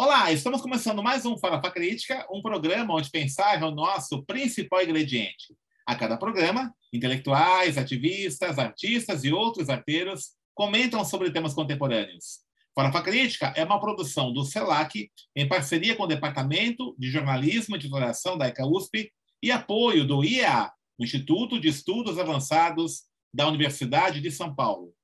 Olá, estamos começando mais um Farofa Crítica, um programa onde pensar é o nosso principal ingrediente. A cada programa, intelectuais, ativistas, artistas e outros arteiros comentam sobre temas contemporâneos. Farofa Crítica é uma produção do CELAC, em parceria com o Departamento de Jornalismo e Divulgação da ECA USP e apoio do IEA, Instituto de Estudos Avançados da Universidade de São Paulo.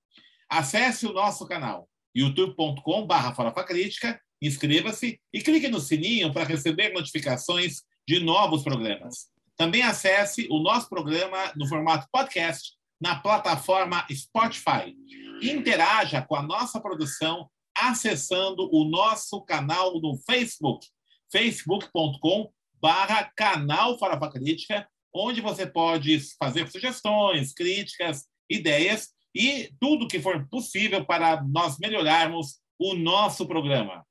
Acesse o nosso canal youtube.com.br Crítica Inscreva-se e clique no sininho para receber notificações de novos programas. Também acesse o nosso programa no formato podcast na plataforma Spotify. Interaja com a nossa produção acessando o nosso canal no Facebook, facebook.com barra canal Farofa Crítica, onde você pode fazer sugestões, críticas, ideias e tudo que for possível para nós melhorarmos o nosso programa.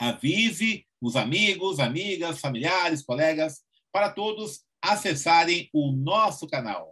Avise os amigos, amigas, familiares, colegas, para todos acessarem o nosso canal.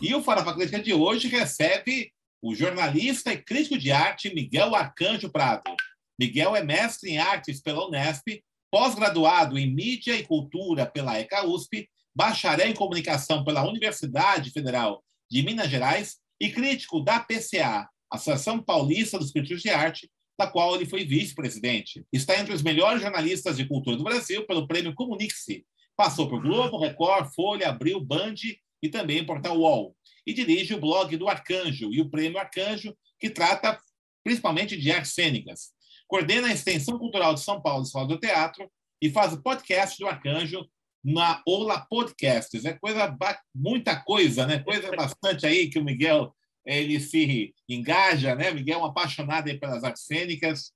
E o Farofa Crítica de hoje recebe o jornalista e crítico de arte Miguel Arcanjo Prado. Miguel é mestre em artes pela Unesp, pós-graduado em mídia e cultura pela ECA USP bacharel em comunicação pela Universidade Federal de Minas Gerais e crítico da PCA, Associação Paulista dos Críticos de Arte, da qual ele foi vice-presidente. Está entre os melhores jornalistas de cultura do Brasil pelo prêmio Comunique-se. Passou por Globo, Record, Folha, Abril, Band e também Portal UOL. E dirige o blog do Arcanjo e o prêmio Arcanjo, que trata principalmente de artes cênicas. Coordena a Extensão Cultural de São Paulo, Escola do Teatro, e faz o podcast do Arcanjo, na Ola Podcasts. É coisa, muita coisa, né? Coisa bastante aí que o Miguel ele se engaja, né? Miguel é um apaixonado aí pelas artes cênicas.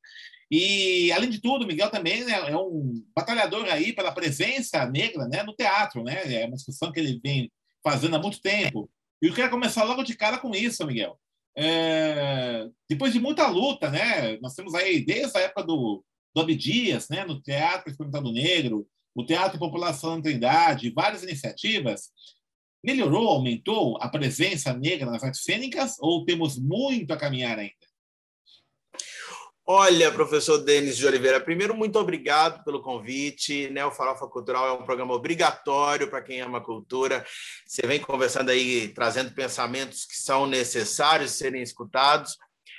E, além de tudo, Miguel também né, é um batalhador aí pela presença negra né, no teatro, né? É uma discussão que ele vem fazendo há muito tempo. E eu quero começar logo de cara com isso, Miguel. É, depois de muita luta, né? Nós temos aí, desde a época do, do Abdias, né, no Teatro Experimentado Negro, o Teatro População Trindade, várias iniciativas, melhorou, aumentou a presença negra nas artes cênicas ou temos muito a caminhar ainda? Olha, professor Denis de Oliveira, primeiro, muito obrigado pelo convite. Né? O Farofa Cultural é um programa obrigatório para quem ama cultura. Você vem conversando aí, trazendo pensamentos que são necessários serem escutados.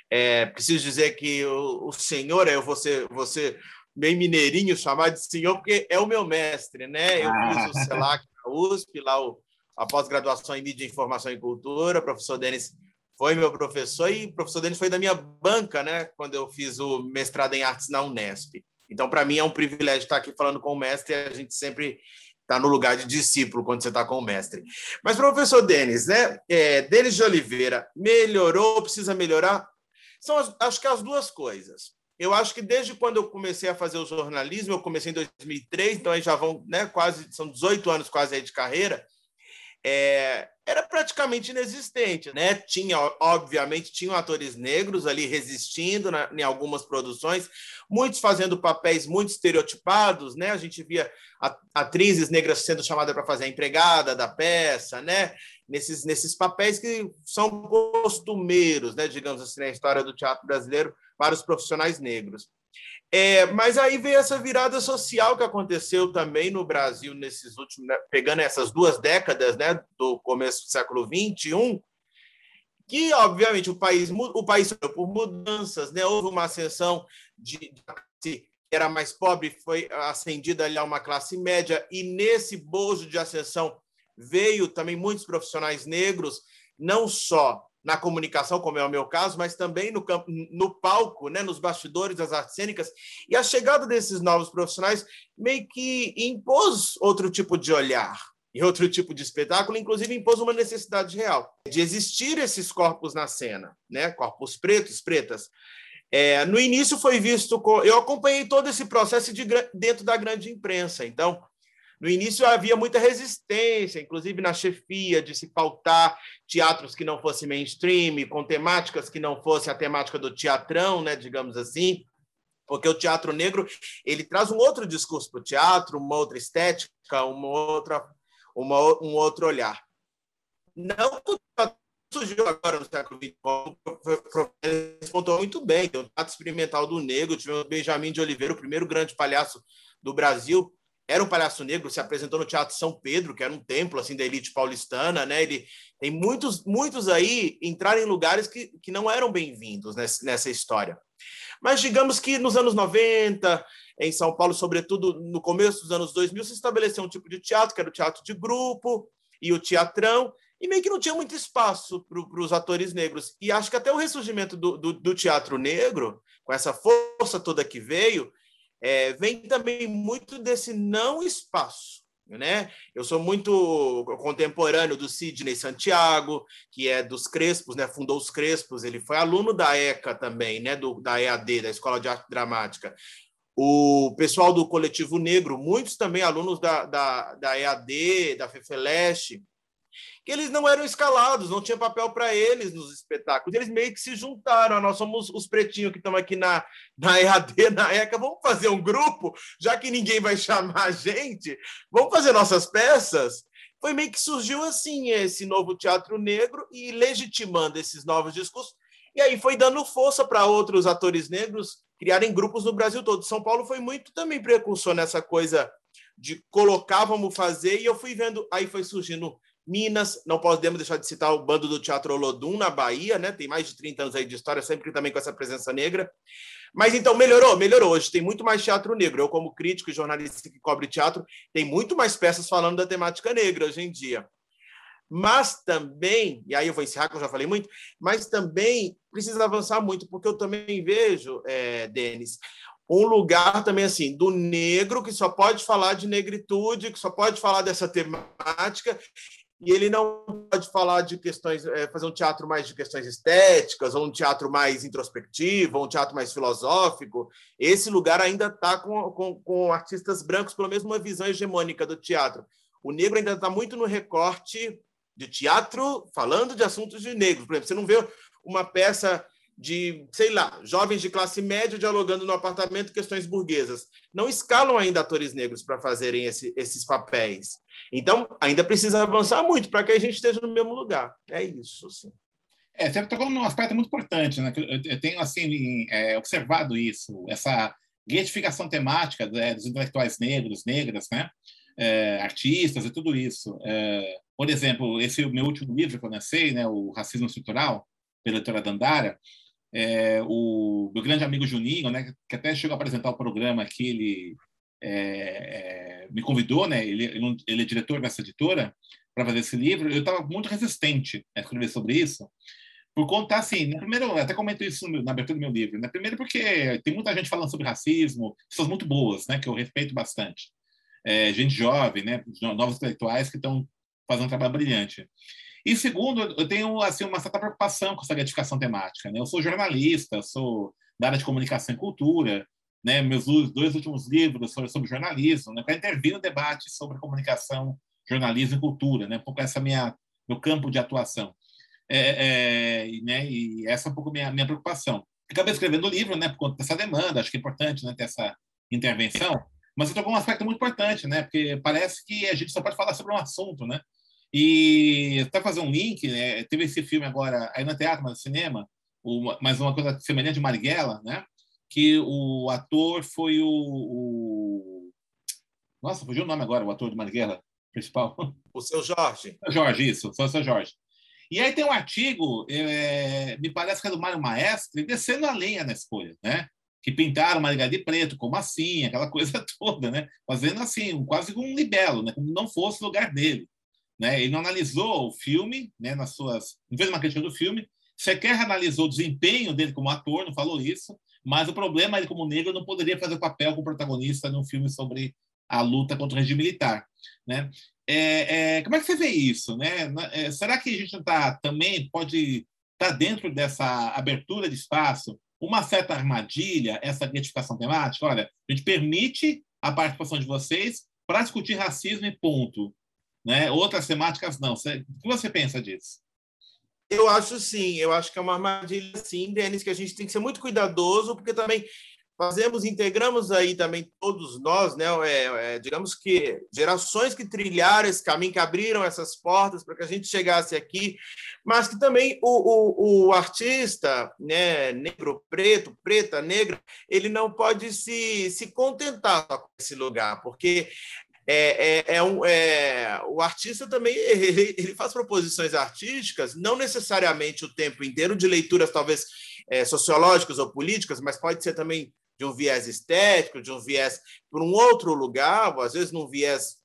É, preciso dizer que o, o senhor, eu vou ser, vou ser bem mineirinho chamar de senhor, porque é o meu mestre, né? Eu fiz o CELAC na USP, lá o, a pós-graduação em Mídia, Informação e Cultura, o professor Denis foi meu professor e o professor Denis foi da minha banca, né? Quando eu fiz o mestrado em artes na Unesp. Então, para mim, é um privilégio estar aqui falando com o mestre a gente sempre está no lugar de discípulo quando você está com o mestre. Mas, professor Denis, né? É, Denis de Oliveira, melhorou, precisa melhorar? São, as, acho que as duas coisas eu acho que desde quando eu comecei a fazer o jornalismo, eu comecei em 2003, então aí já vão, né, quase, são 18 anos quase aí de carreira, é, era praticamente inexistente, né? Tinha, obviamente, tinham atores negros ali resistindo na, em algumas produções, muitos fazendo papéis muito estereotipados, né? A gente via atrizes negras sendo chamadas para fazer a empregada da peça, né? Nesses, nesses papéis que são costumeiros, né? Digamos assim, na história do teatro brasileiro, para os profissionais negros. É, mas aí veio essa virada social que aconteceu também no Brasil nesses últimos, né, pegando essas duas décadas, né, do começo do século 21, que obviamente o país o país por mudanças, né, houve uma ascensão de, de era mais pobre, foi ascendida ali a uma classe média e nesse bojo de ascensão veio também muitos profissionais negros, não só na comunicação, como é o meu caso, mas também no, campo, no palco, né, nos bastidores das artes cênicas. E a chegada desses novos profissionais meio que impôs outro tipo de olhar e outro tipo de espetáculo, inclusive impôs uma necessidade real de existir esses corpos na cena, né, corpos pretos, pretas. É, no início foi visto, eu acompanhei todo esse processo de, dentro da grande imprensa, então no início havia muita resistência, inclusive na chefia, de se pautar teatros que não fossem mainstream, com temáticas que não fossem a temática do teatrão, né, digamos assim, porque o teatro negro ele traz um outro discurso para o teatro, uma outra estética, uma outra uma, um outro olhar. Não surgiu agora no século XX, pontuou muito bem, o Teatro Experimental do Negro, tivemos Benjamin de Oliveira, o primeiro grande palhaço do Brasil, era um palhaço negro, se apresentou no Teatro São Pedro, que era um templo assim da elite paulistana, né? Ele tem muitos, muitos aí entraram em lugares que, que não eram bem-vindos nessa, nessa história. Mas digamos que nos anos 90, em São Paulo, sobretudo no começo dos anos 2000, se estabeleceu um tipo de teatro, que era o teatro de grupo e o teatrão, e meio que não tinha muito espaço para os atores negros. E acho que até o ressurgimento do, do, do teatro negro, com essa força toda que veio, é, vem também muito desse não espaço. Né? Eu sou muito contemporâneo do Sidney Santiago, que é dos Crespos, né? fundou os Crespos, ele foi aluno da ECA também, né? do, da EAD, da Escola de Arte Dramática. O pessoal do Coletivo Negro, muitos também alunos da, da, da EAD, da FEFELESH, que eles não eram escalados, não tinha papel para eles nos espetáculos. Eles meio que se juntaram. Nós somos os pretinhos que estamos aqui na, na EAD, na ECA. Vamos fazer um grupo, já que ninguém vai chamar a gente. Vamos fazer nossas peças. Foi meio que surgiu assim esse novo teatro negro e legitimando esses novos discursos. E aí foi dando força para outros atores negros criarem grupos no Brasil todo. São Paulo foi muito também precursor nessa coisa de colocar, vamos fazer, e eu fui vendo, aí foi surgindo Minas, não podemos deixar de citar o bando do Teatro Olodum, na Bahia, né? Tem mais de 30 anos aí de história, sempre também com essa presença negra. Mas então, melhorou, melhorou. Hoje tem muito mais teatro negro. Eu, como crítico e jornalista que cobre teatro, tem muito mais peças falando da temática negra hoje em dia. Mas também, e aí eu vou encerrar, que eu já falei muito, mas também precisa avançar muito, porque eu também vejo, é, Denis, um lugar também assim do negro que só pode falar de negritude, que só pode falar dessa temática e ele não pode falar de questões, é, fazer um teatro mais de questões estéticas, ou um teatro mais introspectivo, ou um teatro mais filosófico. Esse lugar ainda está com, com, com, artistas brancos, pelo menos uma visão hegemônica do teatro. O negro ainda está muito no recorte de teatro falando de assuntos de negros. Por exemplo, você não vê uma peça de, sei lá, jovens de classe média dialogando no apartamento questões burguesas. Não escalam ainda atores negros para fazerem esse, esses papéis. Então, ainda precisa avançar muito para que a gente esteja no mesmo lugar. É isso. Assim. É, você tocou num aspecto muito importante, né? Eu tenho assim é, observado isso, essa gratificação temática né, dos intelectuais negros, negras, né? É, artistas e tudo isso. É, por exemplo, esse meu último livro que eu lancei, né, o Racismo Estrutural, pela editora Dandara, é, o meu grande amigo Juninho, né, que até chegou a apresentar o programa que ele é, é, me convidou, né, ele, ele é diretor dessa editora, para fazer esse livro, eu estava muito resistente a escrever sobre isso, por conta, assim, né, primeiro, até comento isso na abertura do meu livro, né, primeiro porque tem muita gente falando sobre racismo, pessoas muito boas, né, que eu respeito bastante, é, gente jovem, né, novos intelectuais que estão fazendo um trabalho brilhante. E segundo, eu tenho assim uma certa preocupação com essa gratificação temática. Né? Eu sou jornalista, sou da área de comunicação e cultura, né? Meus dois últimos livros foram sobre jornalismo, né? Para intervir no debate sobre comunicação, jornalismo e cultura, né? Um pouco essa minha meu campo de atuação. É, é, né? E essa é um pouco minha minha preocupação. Acabei escrevendo o livro, né? Por conta dessa demanda, acho que é importante, né? Ter essa intervenção. Mas você tocou um aspecto muito importante, né? Porque parece que a gente só pode falar sobre um assunto, né? E até fazer um link, né? teve esse filme agora aí no teatro, mas no cinema, o, mas uma coisa semelhante de Marighella, né? Que o ator foi o, o... Nossa, fugiu o nome agora, o ator de Marighella principal. O seu Jorge. Jorge, isso, o seu Jorge. E aí tem um artigo, é, me parece que é do Mário Maestre, descendo a lenha na escolha, né? Que pintaram Marighella de preto, como assim, aquela coisa toda, né? Fazendo assim, quase como um libelo, né? Como não fosse o lugar dele. Né? Ele não analisou o filme, né, nas suas, não fez uma crítica do filme, sequer analisou o desempenho dele como ator, não falou isso, mas o problema é que, como negro, não poderia fazer papel como protagonista num filme sobre a luta contra o regime militar. Né? É, é, como é que você vê isso? Né? É, será que a gente tá, também pode estar tá dentro dessa abertura de espaço uma certa armadilha, essa identificação temática? Olha, a gente permite a participação de vocês para discutir racismo e ponto. Né? Outras temáticas não. Você, o que você pensa disso? Eu acho sim, eu acho que é uma armadilha sim, Denis, que a gente tem que ser muito cuidadoso, porque também fazemos, integramos aí também todos nós, né? É, é, digamos que gerações que trilharam esse caminho, que abriram essas portas para que a gente chegasse aqui, mas que também o, o, o, artista, né, negro, preto, preta, negra, ele não pode se, se contentar com esse lugar, porque é, é, é, um, é, o artista também ele, ele, faz proposições artísticas, não necessariamente o tempo inteiro de leituras talvez é, sociológicas ou políticas, mas pode ser também de um viés estético, de um viés por um outro lugar, ou às vezes num viés,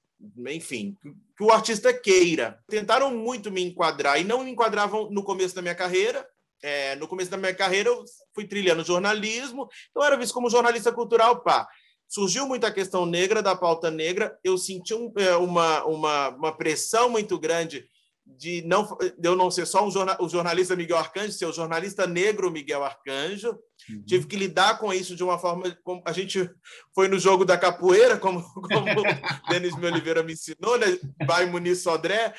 enfim, que o artista queira. Tentaram muito me enquadrar e não me enquadravam no começo da minha carreira. É, no começo da minha carreira, eu fui trilhando jornalismo, então eu era visto como jornalista cultural, pá. Surgiu muita questão negra, da pauta negra, eu senti um, é, uma, uma, uma pressão muito grande de não de eu não ser só um jornal, o jornalista Miguel Arcanjo, ser o jornalista negro Miguel Arcanjo. Uhum. Tive que lidar com isso de uma forma como a gente foi no jogo da capoeira, como, como o Denis Me Oliveira me ensinou, né? Vai Muniz Sodré.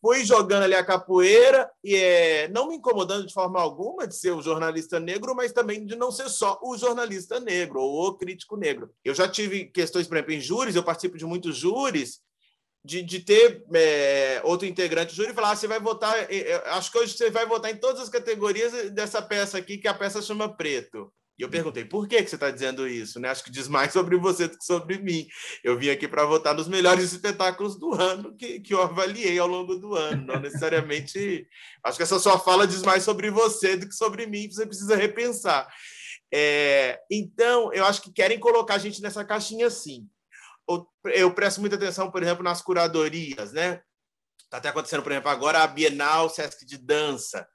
Fui jogando ali a capoeira e é, não me incomodando de forma alguma de ser o jornalista negro, mas também de não ser só o jornalista negro ou o crítico negro. Eu já tive questões, por exemplo, em júris, eu participo de muitos júris, de, de ter é, outro integrante do júri e falar: ah, você vai votar, acho que hoje você vai votar em todas as categorias dessa peça aqui, que a peça chama Preto. E eu perguntei, por que, que você está dizendo isso? Né? Acho que diz mais sobre você do que sobre mim. Eu vim aqui para votar nos melhores espetáculos do ano que, que eu avaliei ao longo do ano. Não necessariamente. Acho que essa sua fala diz mais sobre você do que sobre mim, você precisa repensar. É, então, eu acho que querem colocar a gente nessa caixinha assim eu presto muita atenção, por exemplo, nas curadorias, né? Está até acontecendo, por exemplo, agora a Bienal Sesc de Dança.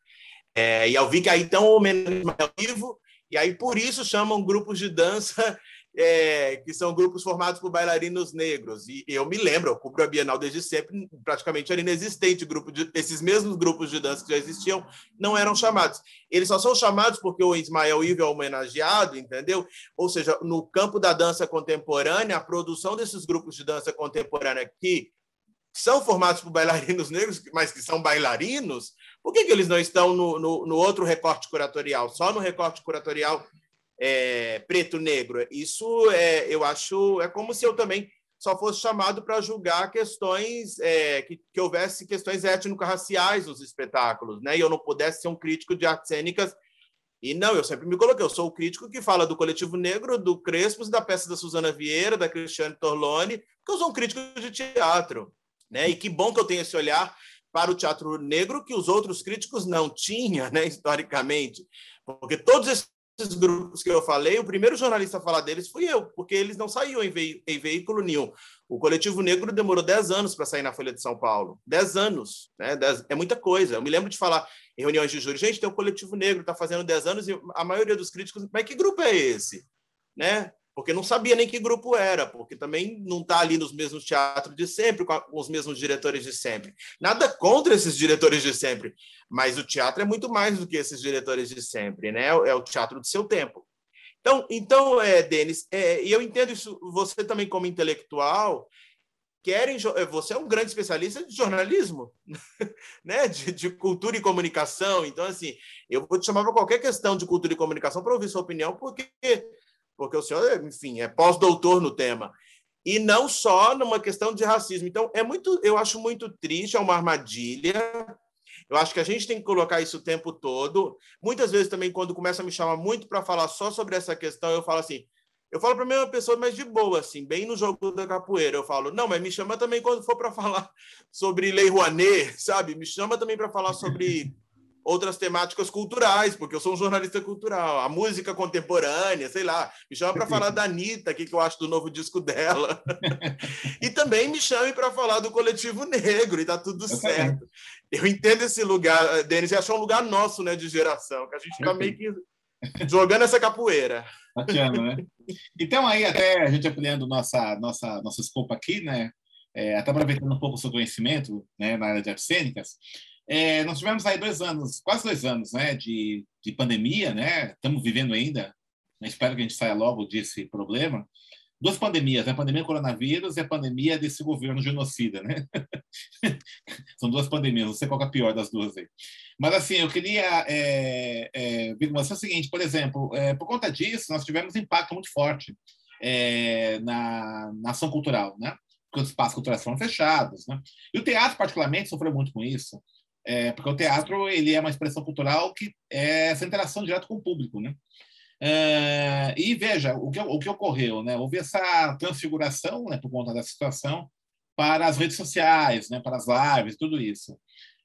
É, e eu vi que aí estão homenageando ao vivo, e aí por isso chamam grupos de dança é, que são grupos formados por bailarinos negros. E eu me lembro, eu cubro a Bienal desde sempre, praticamente era inexistente grupo de, esses mesmos grupos de dança que já existiam não eram chamados. Eles só são chamados porque o Ismael Ivo é homenageado, entendeu? Ou seja, no campo da dança contemporânea, a produção desses grupos de dança contemporânea que são formados por bailarinos negros, mas que são bailarinos, por que, que eles não estão no, no, no outro recorte curatorial? Só no recorte curatorial é, preto-negro. Isso é, eu acho, é como se eu também só fosse chamado para julgar questões é, que, que, houvesse questões étnico-raciais nos espetáculos, né? E eu não pudesse ser um crítico de artes cênicas. E não, eu sempre me coloquei, eu sou o crítico que fala do coletivo negro, do Crespos, da peça da Suzana Vieira, da Cristiane Torlone, porque eu sou um crítico de teatro, né? E que bom que eu tenho esse olhar para o teatro negro que os outros críticos não tinham, né, historicamente. Porque todos esses grupos que eu falei, o primeiro jornalista a falar deles fui eu, porque eles não saíam em, ve em veículo nenhum. O Coletivo Negro demorou 10 anos para sair na Folha de São Paulo. 10 anos. Né? Dez, é muita coisa. Eu me lembro de falar em reuniões de júri, gente, tem o Coletivo Negro, está fazendo 10 anos, e a maioria dos críticos, mas que grupo é esse? Né? Porque não sabia nem que grupo era, porque também não está ali nos mesmos teatros de sempre, com, os mesmos diretores de sempre. Nada contra esses diretores de sempre, mas o teatro é muito mais do que esses diretores de sempre, né? É o teatro do seu tempo. Então, então é, Denis, é, e eu entendo isso, você também como intelectual, querem, é, você é um grande especialista de jornalismo, né? De, de, cultura e comunicação. Então, assim, eu vou te chamar para qualquer questão de cultura e comunicação para ouvir sua opinião, porque porque o senhor, enfim, é pós-doutor no tema. E não só numa questão de racismo. Então, é muito, eu acho muito triste, é uma armadilha. Eu acho que a gente tem que colocar isso o tempo todo. Muitas vezes também, quando começa a me chamar muito para falar só sobre essa questão, eu falo assim, eu falo para a mesma pessoa, mas de boa, assim, bem no jogo da capoeira. Eu falo, não, mas me chama também quando for para falar sobre Lei Rouanet, sabe? Me chama também para falar sobre outras temáticas culturais, porque eu sou um jornalista cultural, a música contemporânea, sei lá, me chama para falar da Anitta, o que, que eu acho do novo disco dela. e também me chame para falar do coletivo negro, e tá tudo certo. Eu entendo esse lugar, Denis, acho é um lugar nosso, né, de geração, que a gente fica meio que jogando essa capoeira. Né? Então, aí, até a gente ampliando nossa, nossa, nosso escopo aqui, né? É, até aproveitando um pouco o seu conhecimento né, na área de artes cênicas, é, nós tivemos aí dois anos, quase dois anos, né, de, de pandemia, né? Estamos vivendo ainda. Né, espero que a gente saia logo desse problema. Duas pandemias, né? a pandemia do coronavírus e a pandemia desse governo genocida, né? São duas pandemias, não sei qual é a pior das duas aí. Mas, assim, eu queria é, é, ver com você o seguinte, por exemplo, é, por conta disso, nós tivemos um impacto muito forte é, na, na, ação cultural, né? Porque os espaços culturais foram fechados, né? E o teatro, particularmente, sofreu muito com isso, é, porque o teatro ele é uma expressão cultural que é essa interação direta com o público, né? É, e veja o que, o que ocorreu, né? Houve essa transfiguração, né, por conta dessa situação, para as redes sociais, né, para as lives, tudo isso.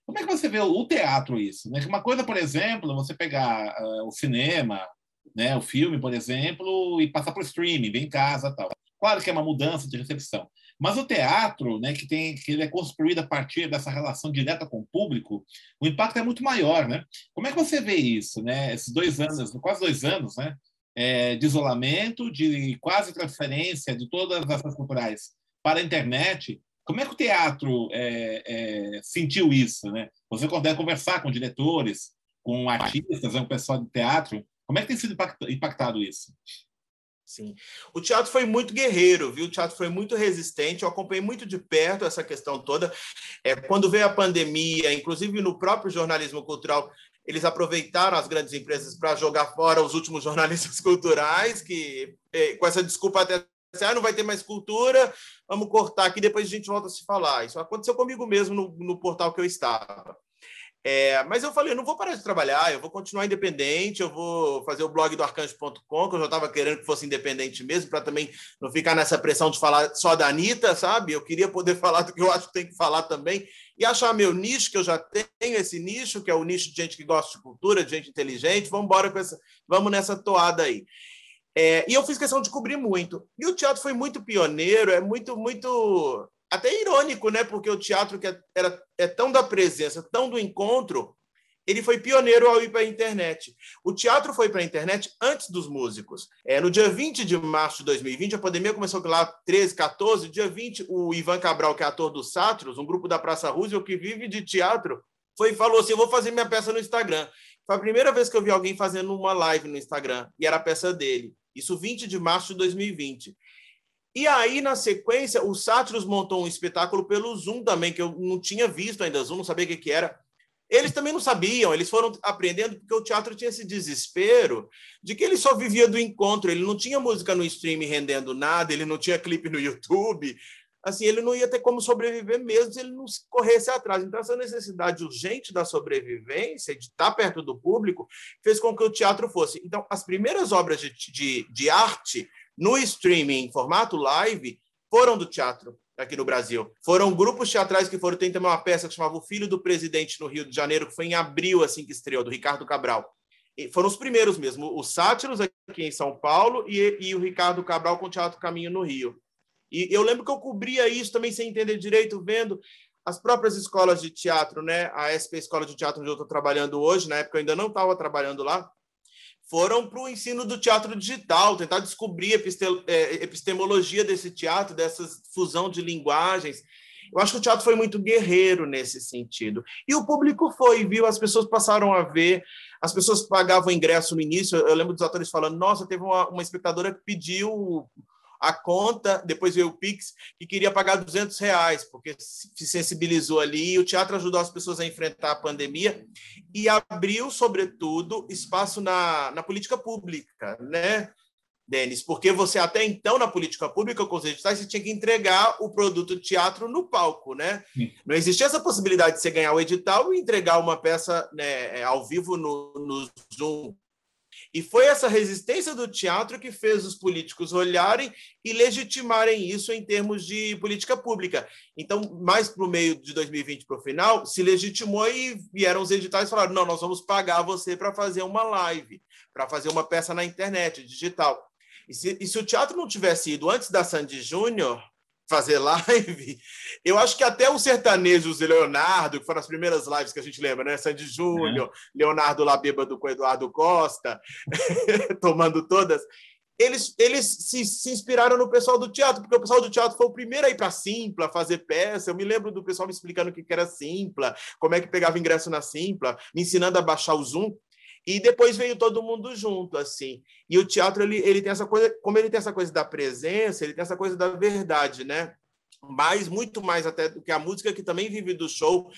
Como é que você vê o teatro isso? Né? Uma coisa, por exemplo, você pegar uh, o cinema, né, o filme, por exemplo, e passar para o streaming, vem em casa, tal. Claro que é uma mudança de recepção, mas o teatro, né, que tem que ele é construído a partir dessa relação direta com o público, o impacto é muito maior, né? Como é que você vê isso, né? Esses dois anos, quase dois anos, né, é, de isolamento, de quase transferência de todas as ações culturais para a internet, como é que o teatro é, é, sentiu isso? Né? Você consegue conversar com diretores, com artistas, com o pessoal do teatro. Como é que tem sido impactado isso? Sim. O teatro foi muito guerreiro, viu? O teatro foi muito resistente. Eu acompanhei muito de perto essa questão toda. É, quando veio a pandemia, inclusive no próprio jornalismo cultural, eles aproveitaram as grandes empresas para jogar fora os últimos jornalistas culturais, que é, com essa desculpa até ah, não vai ter mais cultura, vamos cortar aqui, depois a gente volta a se falar. Isso aconteceu comigo mesmo no, no portal que eu estava. É, mas eu falei, eu não vou parar de trabalhar, eu vou continuar independente, eu vou fazer o blog do arcanjo.com, que eu já estava querendo que fosse independente mesmo, para também não ficar nessa pressão de falar só da Anitta, sabe? Eu queria poder falar do que eu acho que tem que falar também, e achar meu nicho, que eu já tenho esse nicho, que é o nicho de gente que gosta de cultura, de gente inteligente, vamos embora com essa, vamos nessa toada aí. É, e eu fiz questão de cobrir muito. E o teatro foi muito pioneiro, é muito, muito até irônico, né? Porque o teatro que é, era, é tão da presença, tão do encontro, ele foi pioneiro ao ir para a internet. O teatro foi para a internet antes dos músicos. É, no dia 20 de março de 2020, a pandemia começou lá 13, 14. Dia 20, o Ivan Cabral, que é ator do Satros, um grupo da Praça Roosevelt que vive de teatro, foi falou assim: Eu vou fazer minha peça no Instagram. Foi a primeira vez que eu vi alguém fazendo uma live no Instagram, e era a peça dele. Isso 20 de março de 2020. E aí, na sequência, o Sátiros montou um espetáculo pelo Zoom também, que eu não tinha visto ainda Zoom, não sabia o que, que era. Eles também não sabiam, eles foram aprendendo porque o teatro tinha esse desespero de que ele só vivia do encontro, ele não tinha música no streaming rendendo nada, ele não tinha clipe no YouTube, assim, ele não ia ter como sobreviver mesmo se ele não corresse atrás. Então, essa necessidade urgente da sobrevivência, de estar perto do público, fez com que o teatro fosse. Então, as primeiras obras de, de, de arte no streaming, em formato live, foram do teatro aqui no Brasil. Foram grupos teatrais que foram. Tem também uma peça que chamava O Filho do Presidente no Rio de Janeiro, que foi em abril, assim que estreou, do Ricardo Cabral. E foram os primeiros mesmo, os Sátiros aqui em São Paulo e, e o Ricardo Cabral com o Teatro Caminho no Rio. E eu lembro que eu cobria isso também sem entender direito, vendo as próprias escolas de teatro, né? A SP Escola de Teatro onde eu estou trabalhando hoje, na época eu ainda não estava trabalhando lá, foram para o ensino do teatro digital, tentar descobrir é, epistemologia desse teatro, dessa fusão de linguagens. Eu acho que o teatro foi muito guerreiro nesse sentido. E o público foi, viu? As pessoas passaram a ver, as pessoas pagavam ingresso no início. Eu lembro dos atores falando: nossa, teve uma, uma espectadora que pediu a conta, depois veio o Pix, que queria pagar 200 reais, porque se sensibilizou ali, e o teatro ajudou as pessoas a enfrentar a pandemia e abriu, sobretudo, espaço na, na política pública, né, Denis? Porque você até então, na política pública, com os editais, você tinha que entregar o produto de teatro no palco, né? Sim. Não existia essa possibilidade de você ganhar o edital e entregar uma peça né, ao vivo no, no Zoom. E foi essa resistência do teatro que fez os políticos olharem e legitimarem isso em termos de política pública. Então, mais para o meio de 2020 para o final, se legitimou e vieram os editais e falaram: não, nós vamos pagar você para fazer uma live, para fazer uma peça na internet, digital. E se, e se, o teatro não tivesse ido antes da Sandy Júnior, fazer live, eu acho que até os sertanejos de Leonardo, que foram as primeiras lives que a gente lembra, né? Sandy Júnior, é. Leonardo lá bêbado com Eduardo Costa, tomando todas, eles, eles se, se, inspiraram no pessoal do teatro, porque o pessoal do teatro foi o primeiro a ir para a Simpla fazer peça. Eu me lembro do pessoal me explicando o que era Simpla, como é que pegava ingresso na Simpla, me ensinando a baixar o Zoom. E depois veio todo mundo junto, assim. E o teatro, ele, ele tem essa coisa, como ele tem essa coisa da presença, ele tem essa coisa da verdade, né? Mais, muito mais até do que a música, que também vive do show,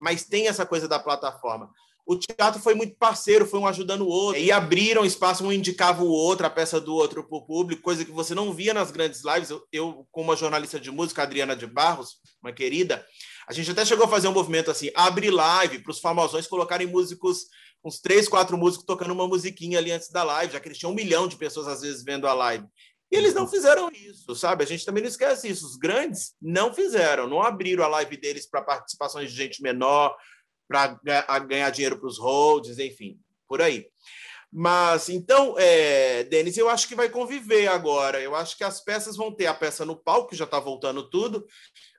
mas tem essa coisa da plataforma. o teatro foi muito parceiro, foi um ajudando o outro. E abriram espaço, um indicava o outro, a peça do outro para o público, coisa que você não via nas grandes lives. Eu, eu, como uma jornalista de música, Adriana de Barros, uma querida, a gente até chegou a fazer um movimento assim, abrir live para os famosões colocarem músicos, uns três, quatro músicos tocando uma musiquinha ali antes da live, já que eles tinham um milhão de pessoas às vezes vendo a live. E eles não fizeram isso, sabe? A gente também não esquece isso. Os grandes não fizeram, não abriram a live deles para participações de gente menor, para ganhar dinheiro para os holds, enfim, por aí. Mas, então, é, Denis, eu acho que vai conviver agora. Eu acho que as peças vão ter a peça no palco, que já está voltando tudo,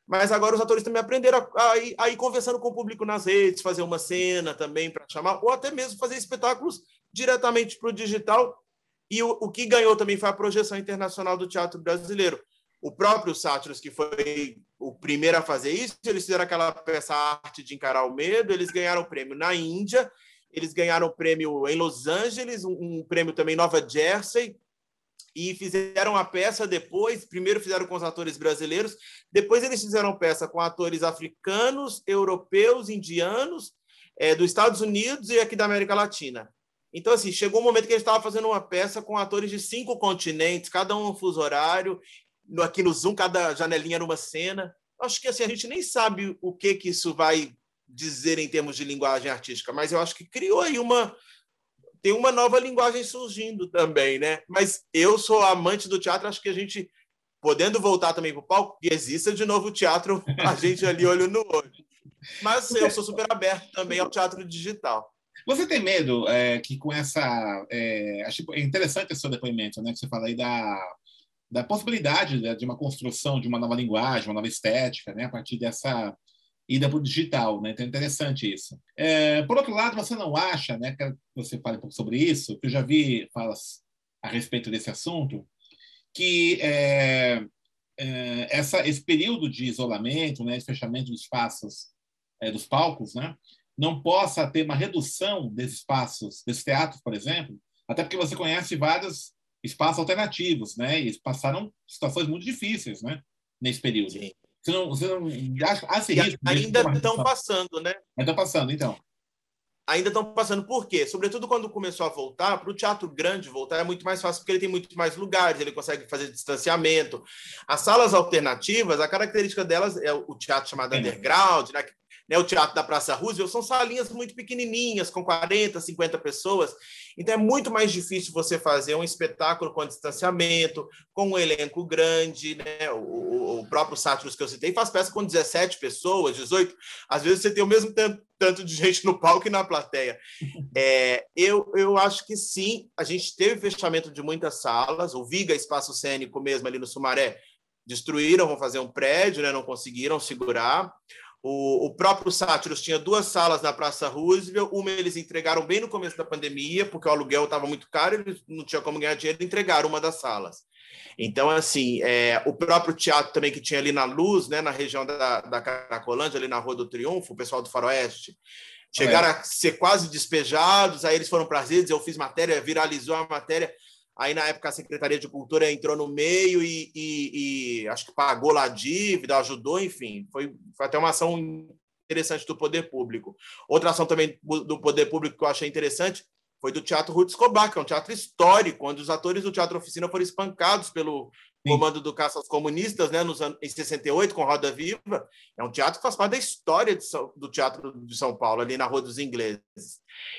mas agora os atores também aprenderam a, a, ir, a, ir, conversando com o público nas redes, fazer uma cena também para chamar, ou até mesmo fazer espetáculos diretamente para o digital. E o, o, que ganhou também foi a projeção internacional do teatro brasileiro. O próprio Sátiros, que foi o primeiro a fazer isso, eles fizeram aquela peça Arte de Encarar o Medo, eles ganharam o prêmio na Índia, eles ganharam o prêmio em Los Angeles, um, um prêmio também em Nova Jersey, e fizeram a peça depois. Primeiro fizeram com os atores brasileiros, depois eles fizeram peça com atores africanos, europeus, indianos, é, dos Estados Unidos e aqui da América Latina. Então, assim, chegou um momento que eles estavam fazendo uma peça com atores de cinco continentes, cada um um fuso horário, aqui no Zoom, cada janelinha era uma cena. Acho que assim, a gente nem sabe o que, que isso vai dizer em termos de linguagem artística, mas eu acho que criou aí uma, tem uma nova linguagem surgindo também, né? Mas eu sou amante do teatro, acho que a gente, podendo voltar também para o palco, que exista de novo o teatro, a gente ali olho no olho. Mas eu sou super aberto também ao teatro digital. Você tem medo é, que com essa. É, acho interessante esse seu depoimento, né? Que você fala aí da, da possibilidade né, de uma construção de uma nova linguagem, uma nova estética, né? A partir dessa ida para o digital, né? Então é interessante isso. É, por outro lado, você não acha, né? Que você fale um pouco sobre isso, que eu já vi falas a respeito desse assunto, que é, é, essa, esse período de isolamento, né, de fechamento dos espaços é, dos palcos, né, não possa ter uma redução desses espaços, desses teatros, por exemplo, até porque você conhece vários espaços alternativos, né, e passaram situações muito difíceis, né, nesse período. Sim. Você não, você não acha, acha risco ainda estão passando, né? Ainda estão passando, então. Ainda estão passando. Por quê? Sobretudo quando começou a voltar, para o teatro grande voltar é muito mais fácil, porque ele tem muito mais lugares, ele consegue fazer distanciamento. As salas alternativas, a característica delas é o teatro chamado é. underground, né? Né, o Teatro da Praça Roosevelt, são salinhas muito pequenininhas, com 40, 50 pessoas. Então é muito mais difícil você fazer um espetáculo com distanciamento, com um elenco grande. Né? O, o próprio Sátiros que eu citei faz peça com 17 pessoas, 18. Às vezes você tem o mesmo tanto, tanto de gente no palco e na plateia. É, eu, eu acho que sim, a gente teve fechamento de muitas salas. O Viga Espaço Cênico mesmo ali no Sumaré destruíram, vão fazer um prédio, né? não conseguiram segurar. O, o próprio Sátiros tinha duas salas na Praça Roosevelt, uma eles entregaram bem no começo da pandemia, porque o aluguel estava muito caro, eles não tinham como ganhar dinheiro, entregaram uma das salas. Então, assim, é, o próprio teatro também que tinha ali na Luz, né, na região da, da Caracolândia, ali na Rua do Triunfo, o pessoal do Faroeste, chegaram é. a ser quase despejados, aí eles foram para as redes, eu fiz matéria, viralizou a matéria, Aí, na época, a Secretaria de Cultura entrou no meio e, e, e acho que pagou lá a dívida, ajudou, enfim. Foi, foi, até uma ação interessante do poder público. Outra ação também do poder público que eu achei interessante foi do Teatro Ruth Escobar, que é um teatro histórico, onde os atores do Teatro Oficina foram espancados pelo. Comando do caça aos comunistas, né, nos anos, em 68, com Roda Viva. É um teatro que faz parte da história do Teatro de São Paulo, ali na Rua dos Ingleses.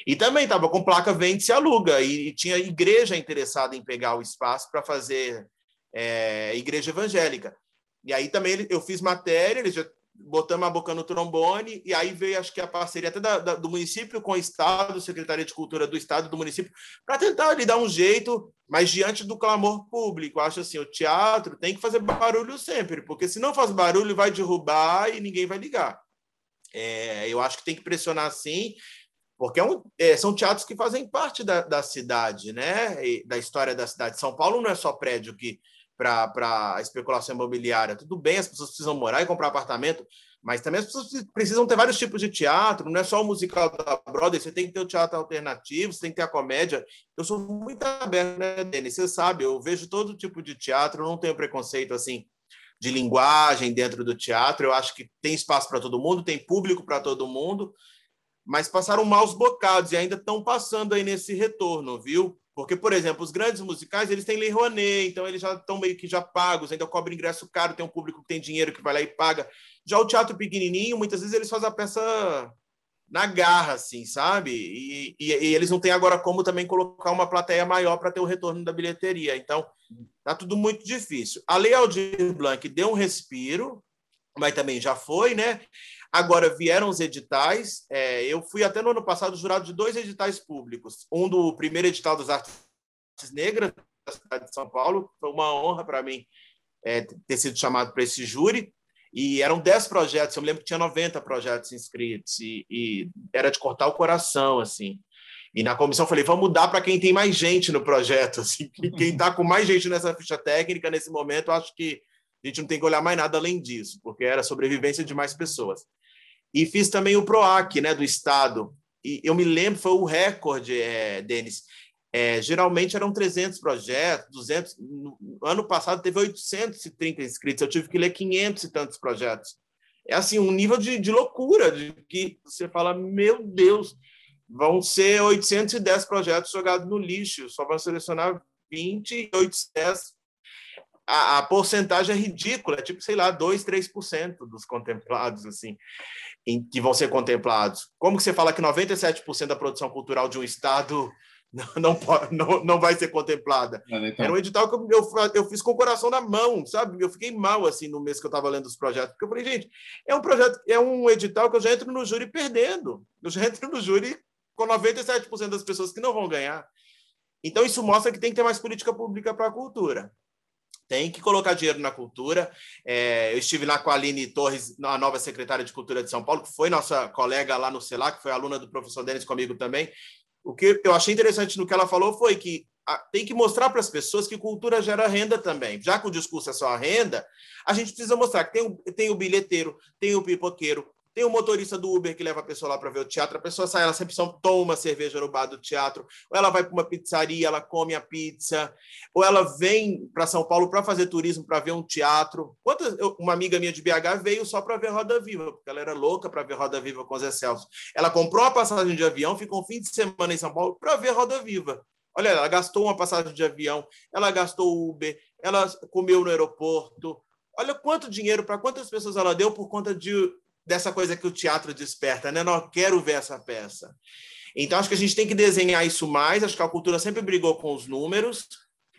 E também estava com placa Vende-se Aluga, e, e, tinha igreja interessada em pegar o espaço para fazer é, igreja evangélica. E aí também eu fiz matéria, eles já botamos a boca no trombone, e aí veio, acho que a parceria até da, da, do município com o Estado, Secretaria de Cultura do Estado do município, para tentar lhe dar um jeito, mas diante do clamor público. Acho assim, o teatro tem que fazer barulho sempre, porque se não faz barulho, vai derrubar e ninguém vai ligar. É, eu acho que tem que pressionar sim, porque é um, é, são teatros que fazem parte da, da cidade, né? E da história da cidade. São Paulo não é só prédio que para a especulação imobiliária. Tudo bem, as pessoas precisam morar e comprar apartamento, mas também as pessoas precisam ter vários tipos de teatro, não é só o musical da Broadway, você tem que ter o teatro alternativo, você tem que ter a comédia. Eu sou muito aberto, né, Denis? Você sabe, eu vejo todo tipo de teatro, não tenho preconceito assim de linguagem dentro do teatro. Eu acho que tem espaço para todo mundo, tem público para todo mundo. mas passaram maus bocados e ainda estão passando aí nesse retorno, viu? Porque, por exemplo, os grandes musicais, eles têm Lei Rouanet, então eles já estão meio que já pagos, ainda cobram ingresso caro, tem um público que tem dinheiro que vai lá e paga. Já o teatro pequenininho, muitas vezes eles fazem a peça na garra, assim, sabe? E, e, e, eles não têm agora como também colocar uma plateia maior para ter o retorno da bilheteria. Então, tá tudo muito difícil. A Lei Aldir Blanc deu um respiro, mas também já foi, né? Agora vieram os editais. É, eu fui até no ano passado jurado de dois editais públicos. Um do primeiro edital das artes negras da cidade de São Paulo. Foi uma honra para mim é, ter sido chamado para esse júri. E eram 10 projetos, eu me lembro que tinha 90 projetos inscritos, e, e era de cortar o coração, assim. E na comissão falei, vamos mudar para quem tem mais gente no projeto. Assim, quem está com mais gente nessa ficha técnica, nesse momento, acho que a gente não tem que olhar mais nada além disso, porque era sobrevivência de mais pessoas. E fiz também o PROAC, né, do Estado. E eu me lembro, foi o recorde, é, Denis. É, geralmente eram 300 projetos, 200. No ano passado teve 830 inscritos, eu tive que ler 500 e tantos projetos. É assim, um nível de, de loucura, de que você fala, meu Deus, vão ser 810 projetos jogados no lixo, só vão selecionar 20 e 810. A, a porcentagem é ridícula, é tipo, sei lá, 2, 3% dos contemplados, assim, em, que vão ser contemplados. Como que você fala que 97% da produção cultural de um estado não, não, não vai ser contemplada. Então... Era um edital que eu, eu, eu, fiz com o coração na mão, sabe? Eu fiquei mal assim no mês que eu estava lendo os projetos, porque eu falei, gente, é um projeto, é um edital que eu já entro no júri perdendo. Eu já entro no júri com 97% das pessoas que não vão ganhar. Então, isso mostra que tem que ter mais política pública para a cultura. Tem que colocar dinheiro na cultura. É, eu estive lá com a Aline Torres, a nova secretária de Cultura de São Paulo, que foi nossa colega lá no CELAC, foi aluna do professor Denis comigo também. O que eu achei interessante no que ela falou foi que tem que mostrar para as pessoas que cultura gera renda também. Já que o discurso é só a renda, a gente precisa mostrar que tem o, tem o bilheteiro, tem o pipoqueiro, tem o motorista do Uber que leva a pessoa lá para ver o teatro. A pessoa sai, ela sempre toma uma cerveja no bar do teatro. Ou ela vai para uma pizzaria, ela come a pizza. Ou ela vem para São Paulo para fazer turismo, para ver um teatro. Quantas, uma amiga minha de BH veio só para ver Roda Viva, porque ela era louca para ver Roda Viva com Zé Celso. Ela comprou uma passagem de avião, ficou um fim de semana em São Paulo para ver Roda Viva. Olha, ela gastou uma passagem de avião, ela gastou Uber, ela comeu no aeroporto. Olha quanto dinheiro para quantas pessoas ela deu por conta de dessa coisa que o teatro desperta, né? Não quero ver essa peça. Então acho que a gente tem que desenhar isso mais. Acho que a cultura sempre brigou com os números.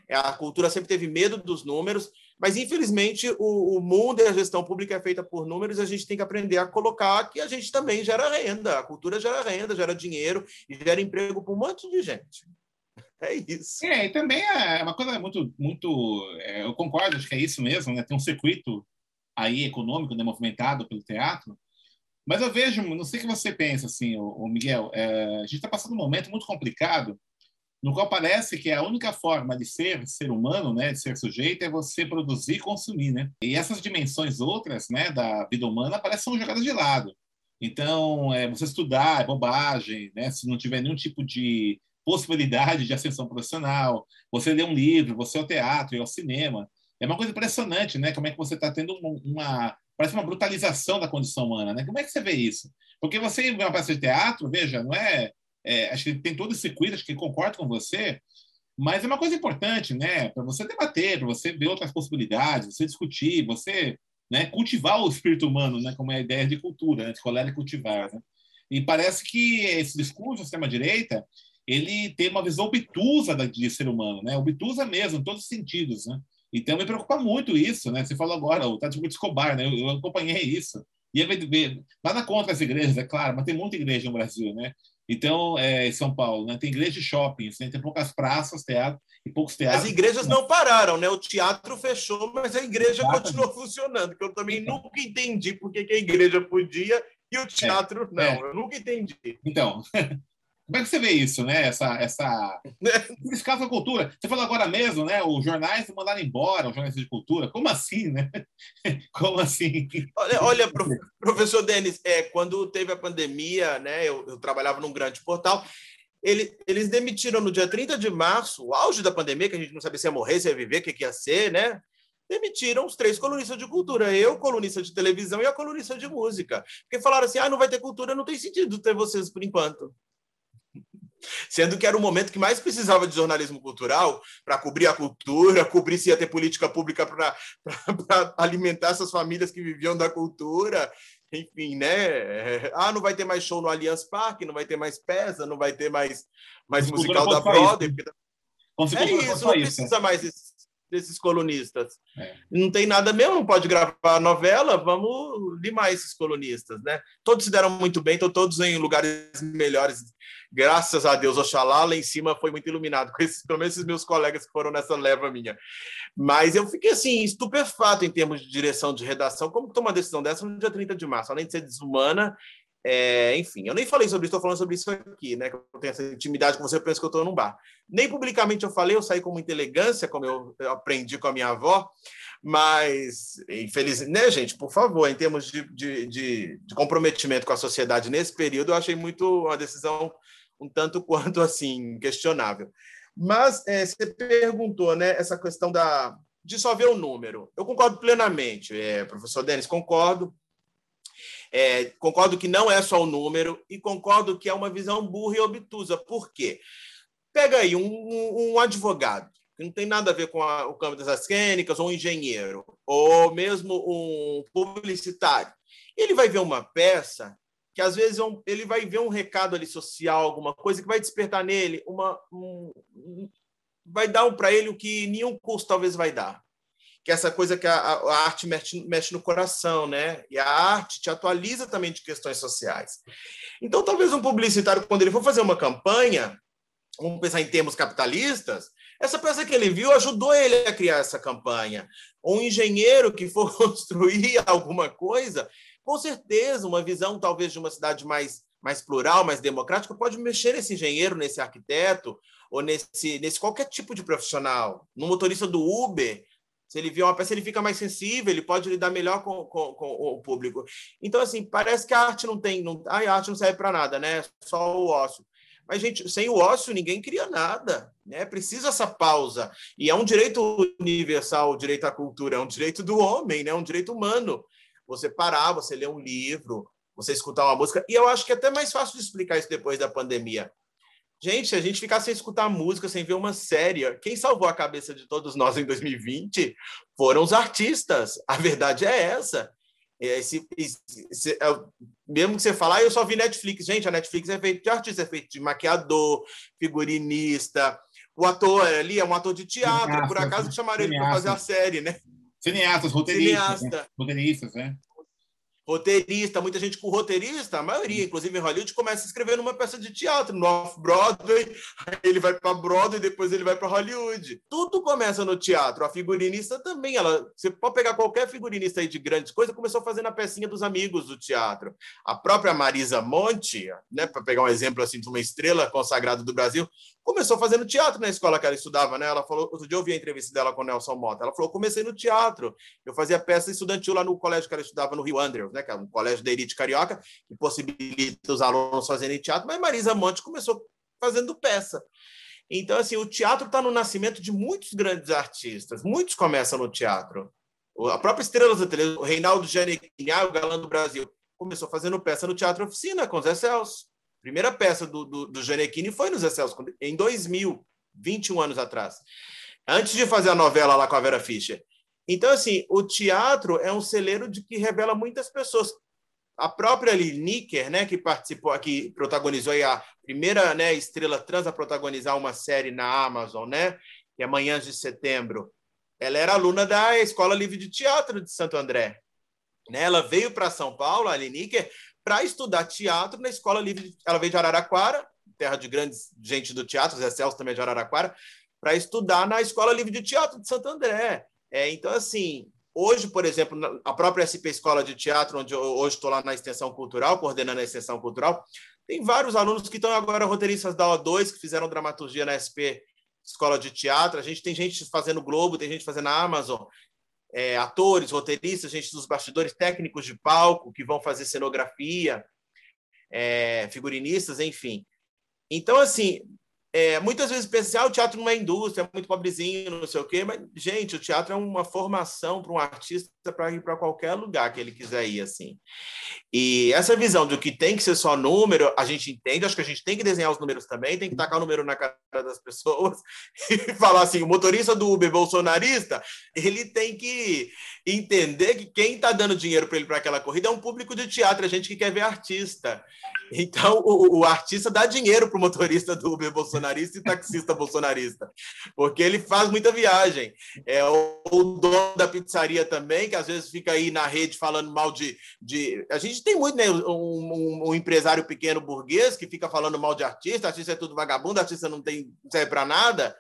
A cultura sempre teve medo dos números, mas infelizmente o, o mundo e a gestão pública é feita por números. A gente tem que aprender a colocar que a gente também gera renda. A cultura gera renda, gera dinheiro e gera emprego para um monte de gente. É isso. É, e também é uma coisa muito, muito. É, eu concordo, acho que é isso mesmo, né? Tem um circuito aí econômico, né, movimentado pelo teatro. Mas eu vejo, não sei o que você pensa, assim, o, Miguel, é, a gente está passando um momento muito complicado, no qual parece que a única forma de ser ser humano, né, de ser sujeito, é você produzir e consumir, né? E essas dimensões outras, né, da vida humana parecem jogadas de lado. Então, é, você estudar é bobagem, né? Se não tiver nenhum tipo de possibilidade de ascensão profissional, você ler um livro, você é ao teatro e ao cinema. É uma coisa impressionante, né? Como é que você está tendo uma, uma, parece uma brutalização da condição humana, né? Como é que você vê isso? Porque você vê uma peça de teatro, veja, não é, é acho que tem todo esse cuidado, acho que concordo com você, mas é uma coisa importante, né? Para você debater, para você ver outras possibilidades, você discutir, você né, cultivar o espírito humano, né? Como é a ideia de cultura, né? de colher e cultivar. Né? E parece que esse discurso do sistema-direita ele tem uma visão obtusa de ser humano, né? Obtusa mesmo, em todos os sentidos, né? Então me preocupa muito isso, né? Você falou agora, o Tati Escobar, né? Eu, eu acompanhei isso. E ver, nada contra as igrejas, é claro, mas tem muita igreja no Brasil, né? Então, é, em São Paulo, né? tem igreja de shoppings, né? tem poucas praças, teatro e poucos teatros. As igrejas não pararam, né? O teatro fechou, mas a igreja Exatamente. continuou funcionando, que eu também nunca entendi por que, a igreja podia e o teatro é, não. É. Eu nunca entendi. Então, Como é que você vê isso, né? Essa, essa... Caso da cultura. Você falou agora mesmo, né? Os jornais mandaram embora os jornais de cultura. Como assim, né? Como assim? Olha, olha professor Denis, é, quando teve a pandemia, né? Eu, eu trabalhava num grande portal. Ele, eles demitiram no dia 30 de março, o auge da pandemia, que a gente não sabia se ia morrer, se ia viver, o que, que ia ser, né? demitiram os três colunistas de cultura, eu, colunista de televisão e a colunista de música. Porque falaram assim: ah, não vai ter cultura, não tem sentido ter vocês por enquanto. Sendo que era o momento que mais precisava de jornalismo cultural para cobrir a cultura, cobrir se ia ter política pública para alimentar essas famílias que viviam da cultura. Enfim, né? Ah, não vai ter mais show no Allianz Parque, não vai ter mais peça, não vai ter mais, mais musical da Broadway. Né? É isso, não precisa mais desses colunistas. É. Não tem nada mesmo, não pode gravar novela, vamos limar esses colunistas, né? Todos se deram muito bem, estão todos em lugares melhores, graças a Deus, Oxalá, lá em cima foi muito iluminado, com esses, pelo menos esses meus colegas que foram nessa leva minha. Mas eu fiquei, assim, estupefato em termos de direção de redação, como tomar uma decisão dessa no dia 30 de março, além de ser desumana, é, enfim, eu nem falei sobre isso, estou falando sobre isso aqui, né? Que eu tenho essa intimidade com você, eu penso que eu estou num bar. Nem publicamente eu falei, eu saí com muita elegância, como eu, aprendi com a minha avó, mas, infelizmente, né, gente, por favor, em termos de, de, de, de, comprometimento com a sociedade nesse período, eu achei muito uma decisão um tanto quanto assim questionável. Mas é, você perguntou, né, essa questão da de só ver o número. Eu concordo plenamente, é, professor Denis, concordo. É, concordo que não é só o número e concordo que é uma visão burra e obtusa. Por quê? Pega aí um, um advogado, que não tem nada a ver com a, o campo das cênicas, ou um engenheiro, ou mesmo um publicitário. Ele vai ver uma peça que às vezes é ele vai ver um recado ali social, alguma coisa que vai despertar nele uma um, vai dar para ele o que nenhum curso talvez vai dar que é essa coisa que a, a arte mexe, mexe, no coração, né? E a arte te atualiza também de questões sociais. Então, talvez um publicitário, quando ele for fazer uma campanha, vamos pensar em termos capitalistas, essa peça que ele viu ajudou ele a criar essa campanha. Um engenheiro que for construir alguma coisa, com certeza, uma visão talvez de uma cidade mais, mais plural, mais democrática, pode mexer nesse engenheiro, nesse arquiteto, ou nesse, nesse qualquer tipo de profissional. No motorista do Uber, se ele vê uma peça, ele fica mais sensível, ele pode lidar melhor com, com, com o público. Então, assim, parece que a arte não tem. Não, a arte não serve para nada, né? Só o ócio. Mas, gente, sem o ócio, ninguém cria nada. Né? Precisa essa pausa. E é um direito universal, o direito à cultura, é um direito do homem, né? é um direito humano. Você parar, você ler um livro, você escutar uma música. E eu acho que é até mais fácil de explicar isso depois da pandemia. Gente, se a gente ficar sem escutar música, sem ver uma série, quem salvou a cabeça de todos nós em 2020 foram os artistas. A verdade é essa. Esse, esse, esse, é, mesmo que você falar, ah, eu só vi Netflix. Gente, a Netflix é feita de artista, é feita de maquiador, figurinista. O ator ali é um ator de teatro, por acaso chamaram ele para fazer a série, né? Cineastas, roteiristas. Cineasta. Né? Roteiristas, né? roteirista, muita gente com roteirista, a maioria, inclusive em Hollywood, começa a escrever numa peça de teatro, no Off-Broadway, ele vai para Broadway, depois ele vai para Hollywood. Tudo começa no teatro. A figurinista também, ela, você pode pegar qualquer figurinista aí de grandes coisas, começou fazendo a pecinha dos amigos do teatro. A própria Marisa Monte, né, para pegar um exemplo assim de uma estrela consagrada do Brasil, começou fazendo teatro na escola que ela estudava, né? Ela falou, outro dia eu vi a entrevista dela com o Nelson Mota. Ela falou: comecei no teatro. Eu fazia peça estudantil lá no colégio que ela estudava no Rio Andrews, né? Que é um colégio da elite carioca, que possibilita os alunos fazerem teatro. Mas Marisa Monte começou fazendo peça. Então, assim, o teatro está no nascimento de muitos grandes artistas. Muitos começam no teatro. A própria estrela da televisão, o Reinaldo Giannichini, o galã do Brasil, começou fazendo peça no Teatro Oficina, com Zé Celso primeira peça do, do, do foi nos Excelsos, em 2000, 21 anos atrás. Antes de fazer a novela lá com a Vera Fischer. Então, assim, o teatro é um celeiro de que revela muitas pessoas. A própria Lili Nicker, né, que participou aqui, protagonizou a primeira né, estrela trans a protagonizar uma série na Amazon, né, que é Manhãs de Setembro. Ela era aluna da Escola Livre de Teatro de Santo André. Né? Ela veio para São Paulo, a Lili Nicker, para estudar teatro na Escola Livre. Ela veio de Araraquara, terra de grandes gente do teatro, Zé Celso também é de Araraquara, para estudar na Escola Livre de Teatro de Santo André. É, então, assim, hoje, por exemplo, a própria SP Escola de Teatro, onde eu hoje estou lá na extensão cultural, coordenando a extensão cultural, tem vários alunos que estão agora roteiristas da O2, que fizeram dramaturgia na SP Escola de Teatro. A gente tem gente fazendo Globo, tem gente fazendo Amazon é, atores, roteiristas, gente dos bastidores, técnicos de palco que vão fazer cenografia, é, figurinistas, enfim. Então, assim, é, muitas vezes pensa assim, ah, o teatro não é indústria, é muito pobrezinho, não sei o quê, mas, gente, o teatro é uma formação para um artista para ir para qualquer lugar que ele quiser ir, assim. E essa visão de que tem que ser só número, a gente entende, acho que a gente tem que desenhar os números também, tem que tacar o número na cara das pessoas e falar assim, o motorista do Uber bolsonarista, ele tem que entender que quem está dando dinheiro para ele para aquela corrida é um público de teatro, a gente que quer ver artista. Então, o, o artista dá dinheiro para o motorista do Uber bolsonarista e taxista bolsonarista, porque ele faz muita viagem. É o, o, dono da pizzaria também, que às vezes fica aí na rede falando mal de. de... A gente tem muito, né? Um, um, um empresário pequeno burguês que fica falando mal de artista, artista é tudo vagabundo, artista não, tem, não serve para nada.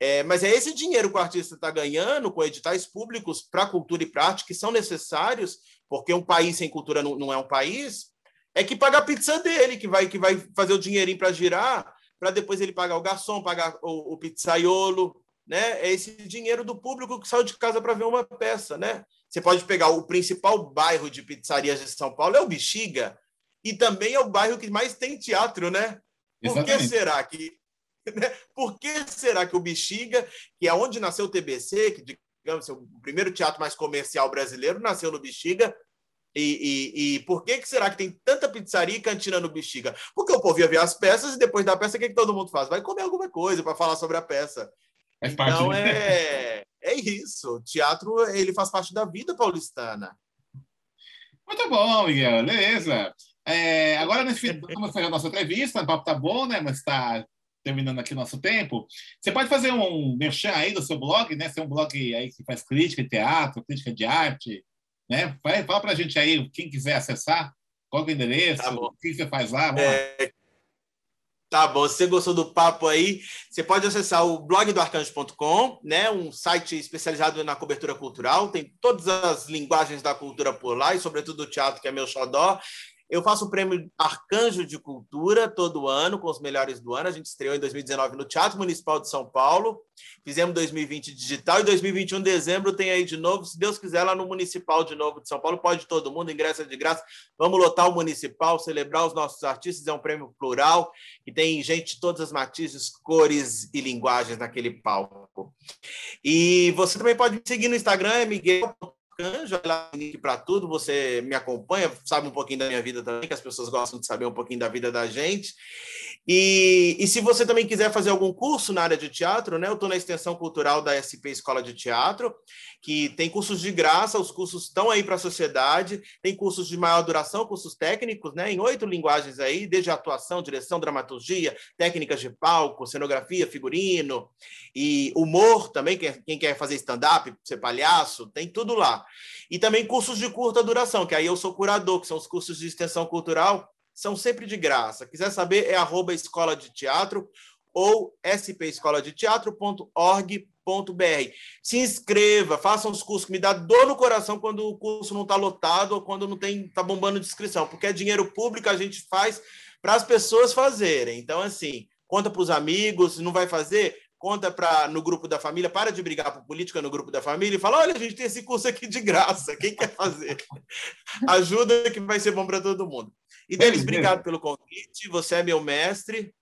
É, mas é esse dinheiro que o artista está ganhando com editais públicos para cultura e para arte que são necessários, porque um país sem cultura não, não é um país é que paga a pizza dele, que vai, que vai fazer o dinheirinho para girar, para depois ele pagar o garçom, pagar o, o pizzaiolo, né? É esse dinheiro do público que saiu de casa para ver uma peça, né? Você pode pegar o principal bairro de pizzarias de São Paulo, é o Bexiga, e também é o bairro que mais tem teatro, né? Por Exatamente. que será que né? por que será que o Bexiga, que é onde nasceu o TBC, que digamos o primeiro teatro mais comercial brasileiro, nasceu no Bexiga, e, e, e, por que, que será que tem tanta pizzaria e cantina no Bexiga? Porque o povo ia ver as peças e depois da peça, o que, que todo mundo faz? Vai comer alguma coisa para falar sobre a peça. então é, é isso. O teatro ele faz parte da vida paulistana. Muito bom, Miguel. Beleza. É, agora, nesse estamos fazendo a nossa entrevista, o papo tá bom, né? Mas está terminando aqui o nosso tempo. Você pode fazer um merchan aí do seu blog, né? Ser um blog aí que faz crítica de teatro, crítica de arte, né? Fala para a gente aí, quem quiser acessar, qual é o endereço, tá o que você faz lá. É... Tá bom, se você gostou do papo aí, você pode acessar o blog do arcanjo.com, né? um site especializado na cobertura cultural, tem todas as linguagens da cultura por lá, e sobretudo o teatro, que é meu xodó. Eu faço o prêmio Arcanjo de Cultura todo ano, com os melhores do ano. A gente estreou em 2019 no Teatro Municipal de São Paulo. Fizemos 2020 digital e 2021, dezembro, tem aí de novo, se Deus quiser, lá no Municipal de novo de São Paulo. Pode todo mundo, ingressa de graça. Vamos lotar o Municipal, celebrar os nossos artistas. É um prêmio plural e tem gente de todas as matizes, cores e linguagens naquele palco. E você também pode me seguir no Instagram, é Miguel Arcanjo, lá link para tudo, você me acompanha, sabe um pouquinho da minha vida também, que as pessoas gostam de saber um pouquinho da vida da gente. E, e se você também quiser fazer algum curso na área de teatro, né? Eu estou na extensão cultural da SP Escola de Teatro, que tem cursos de graça, os cursos estão aí para a sociedade, tem cursos de maior duração, cursos técnicos, né? Em oito linguagens aí, desde atuação, direção, dramaturgia, técnicas de palco, cenografia, figurino e humor também, quem quer fazer stand-up, ser palhaço, tem tudo lá. E também cursos de curta duração, que aí eu sou curador, que são os cursos de extensão cultural são sempre de graça. Quiser saber, é arroba escola de teatro ou spescoladeteatro.org.br. Se inscreva, faça os cursos, me dá dor no coração quando o curso não está lotado ou quando não tem está bombando de inscrição, porque é dinheiro público, a gente faz para as pessoas fazerem. Então, assim, conta para os amigos, não vai fazer? Conta para no grupo da família, para de brigar por política no grupo da família e fala: olha, a gente tem esse curso aqui de graça, quem quer fazer? Ajuda que vai ser bom para todo mundo. E Denis, obrigado pelo convite. Você é meu mestre.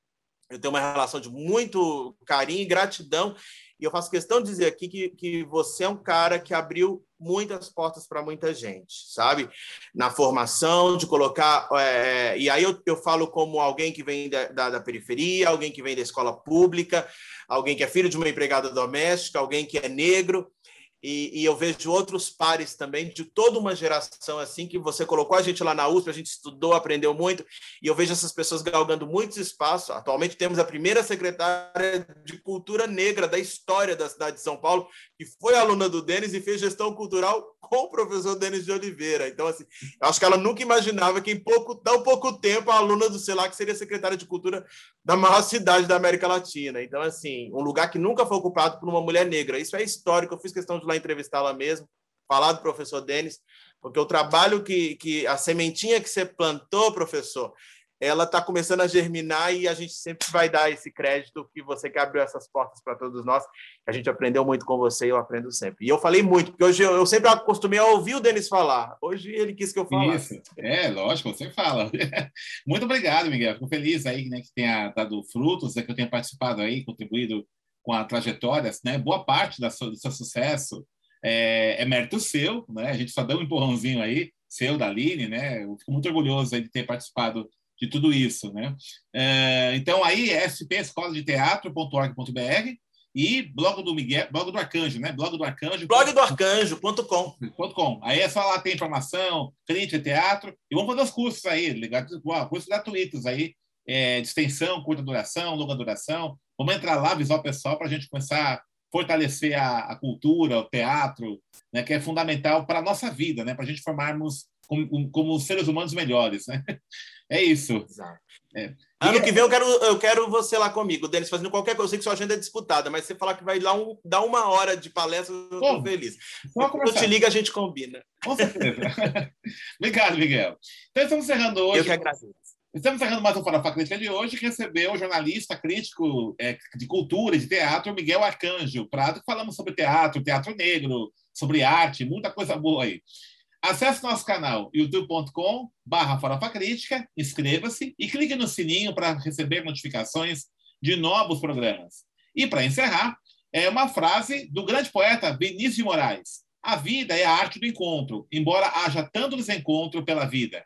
Eu tenho uma relação de muito carinho e gratidão. E eu faço questão de dizer aqui que, que você é um cara que abriu muitas portas para muita gente, sabe? Na formação, de colocar. É, e aí eu, eu falo como alguém que vem da, da, da, periferia, alguém que vem da escola pública, alguém que é filho de uma empregada doméstica, alguém que é negro. E, e, eu vejo outros pares também de toda uma geração assim que você colocou a gente lá na USP, a gente estudou, aprendeu muito, e eu vejo essas pessoas galgando muitos espaços. Atualmente temos a primeira secretária de cultura negra da história da cidade de São Paulo, que foi aluna do Denis e fez gestão cultural com o professor Denis de Oliveira. Então, assim, eu acho que ela nunca imaginava que em pouco, tão pouco tempo a aluna do CELAC seria secretária de cultura da maior cidade da América Latina. Então, assim, um lugar que nunca foi ocupado por uma mulher negra. Isso é histórico, eu fiz questão de lá entrevistá-la mesmo, falar do professor Denis, porque o trabalho que, que a sementinha que você plantou, professor, ela está começando a germinar e a gente sempre vai dar esse crédito que você que abriu essas portas para todos nós. A gente aprendeu muito com você e eu aprendo sempre. E eu falei muito, porque hoje eu, eu sempre acostumei a ouvir o Denis falar. Hoje ele quis que eu falasse. Isso, é, lógico, você fala. muito obrigado, Miguel. Fico feliz aí né, que tenha dado frutos, né, que eu tenha participado aí, contribuído com a trajetória, né? Boa parte da sua, do seu sucesso é, é mérito seu, né? A gente só deu um empurrãozinho aí, seu, da Aline, né? Eu fico muito orgulhoso de ter participado de tudo isso, né? É, então aí é escola de teatro.org.br e blog do Miguel, blog do Arcanjo, né? Blog do Arcanjo. Blog do Arcanjo.com. .com. Aí é só lá tem informação, crítica, teatro e vamos fazer os cursos aí, ligados, cursos gratuitos aí, é, de extensão, curta duração, longa duração. Vamos entrar lá, avisar o pessoal para a gente começar a fortalecer a, a, cultura, o teatro, né, que é fundamental para a nossa vida, né, para a gente formarmos como, como, seres humanos melhores. Né? É isso. Exato. É. Ano que vem eu quero, eu quero você lá comigo, Denis, fazendo qualquer coisa. Eu sei que sua agenda é disputada, mas você falar que vai lá um, dar uma hora de palestra, eu estou feliz. Quando eu te ligo, a gente combina. Com certeza. Obrigado, Miguel. Então, estamos encerrando hoje. Eu que agradeço. Estamos encerrando mais um Farofa Crítica de hoje, que recebeu o jornalista crítico é, de cultura e de teatro, Miguel Arcanjo Prado, falamos sobre teatro, teatro negro, sobre arte, muita coisa boa aí. Acesse nosso canal youtube.com barra Farofa Crítica, inscreva-se e clique no sininho para receber notificações de novos programas. E para encerrar, é uma frase do grande poeta Vinícius de Moraes. A vida é a arte do encontro, embora haja tanto desencontro pela vida.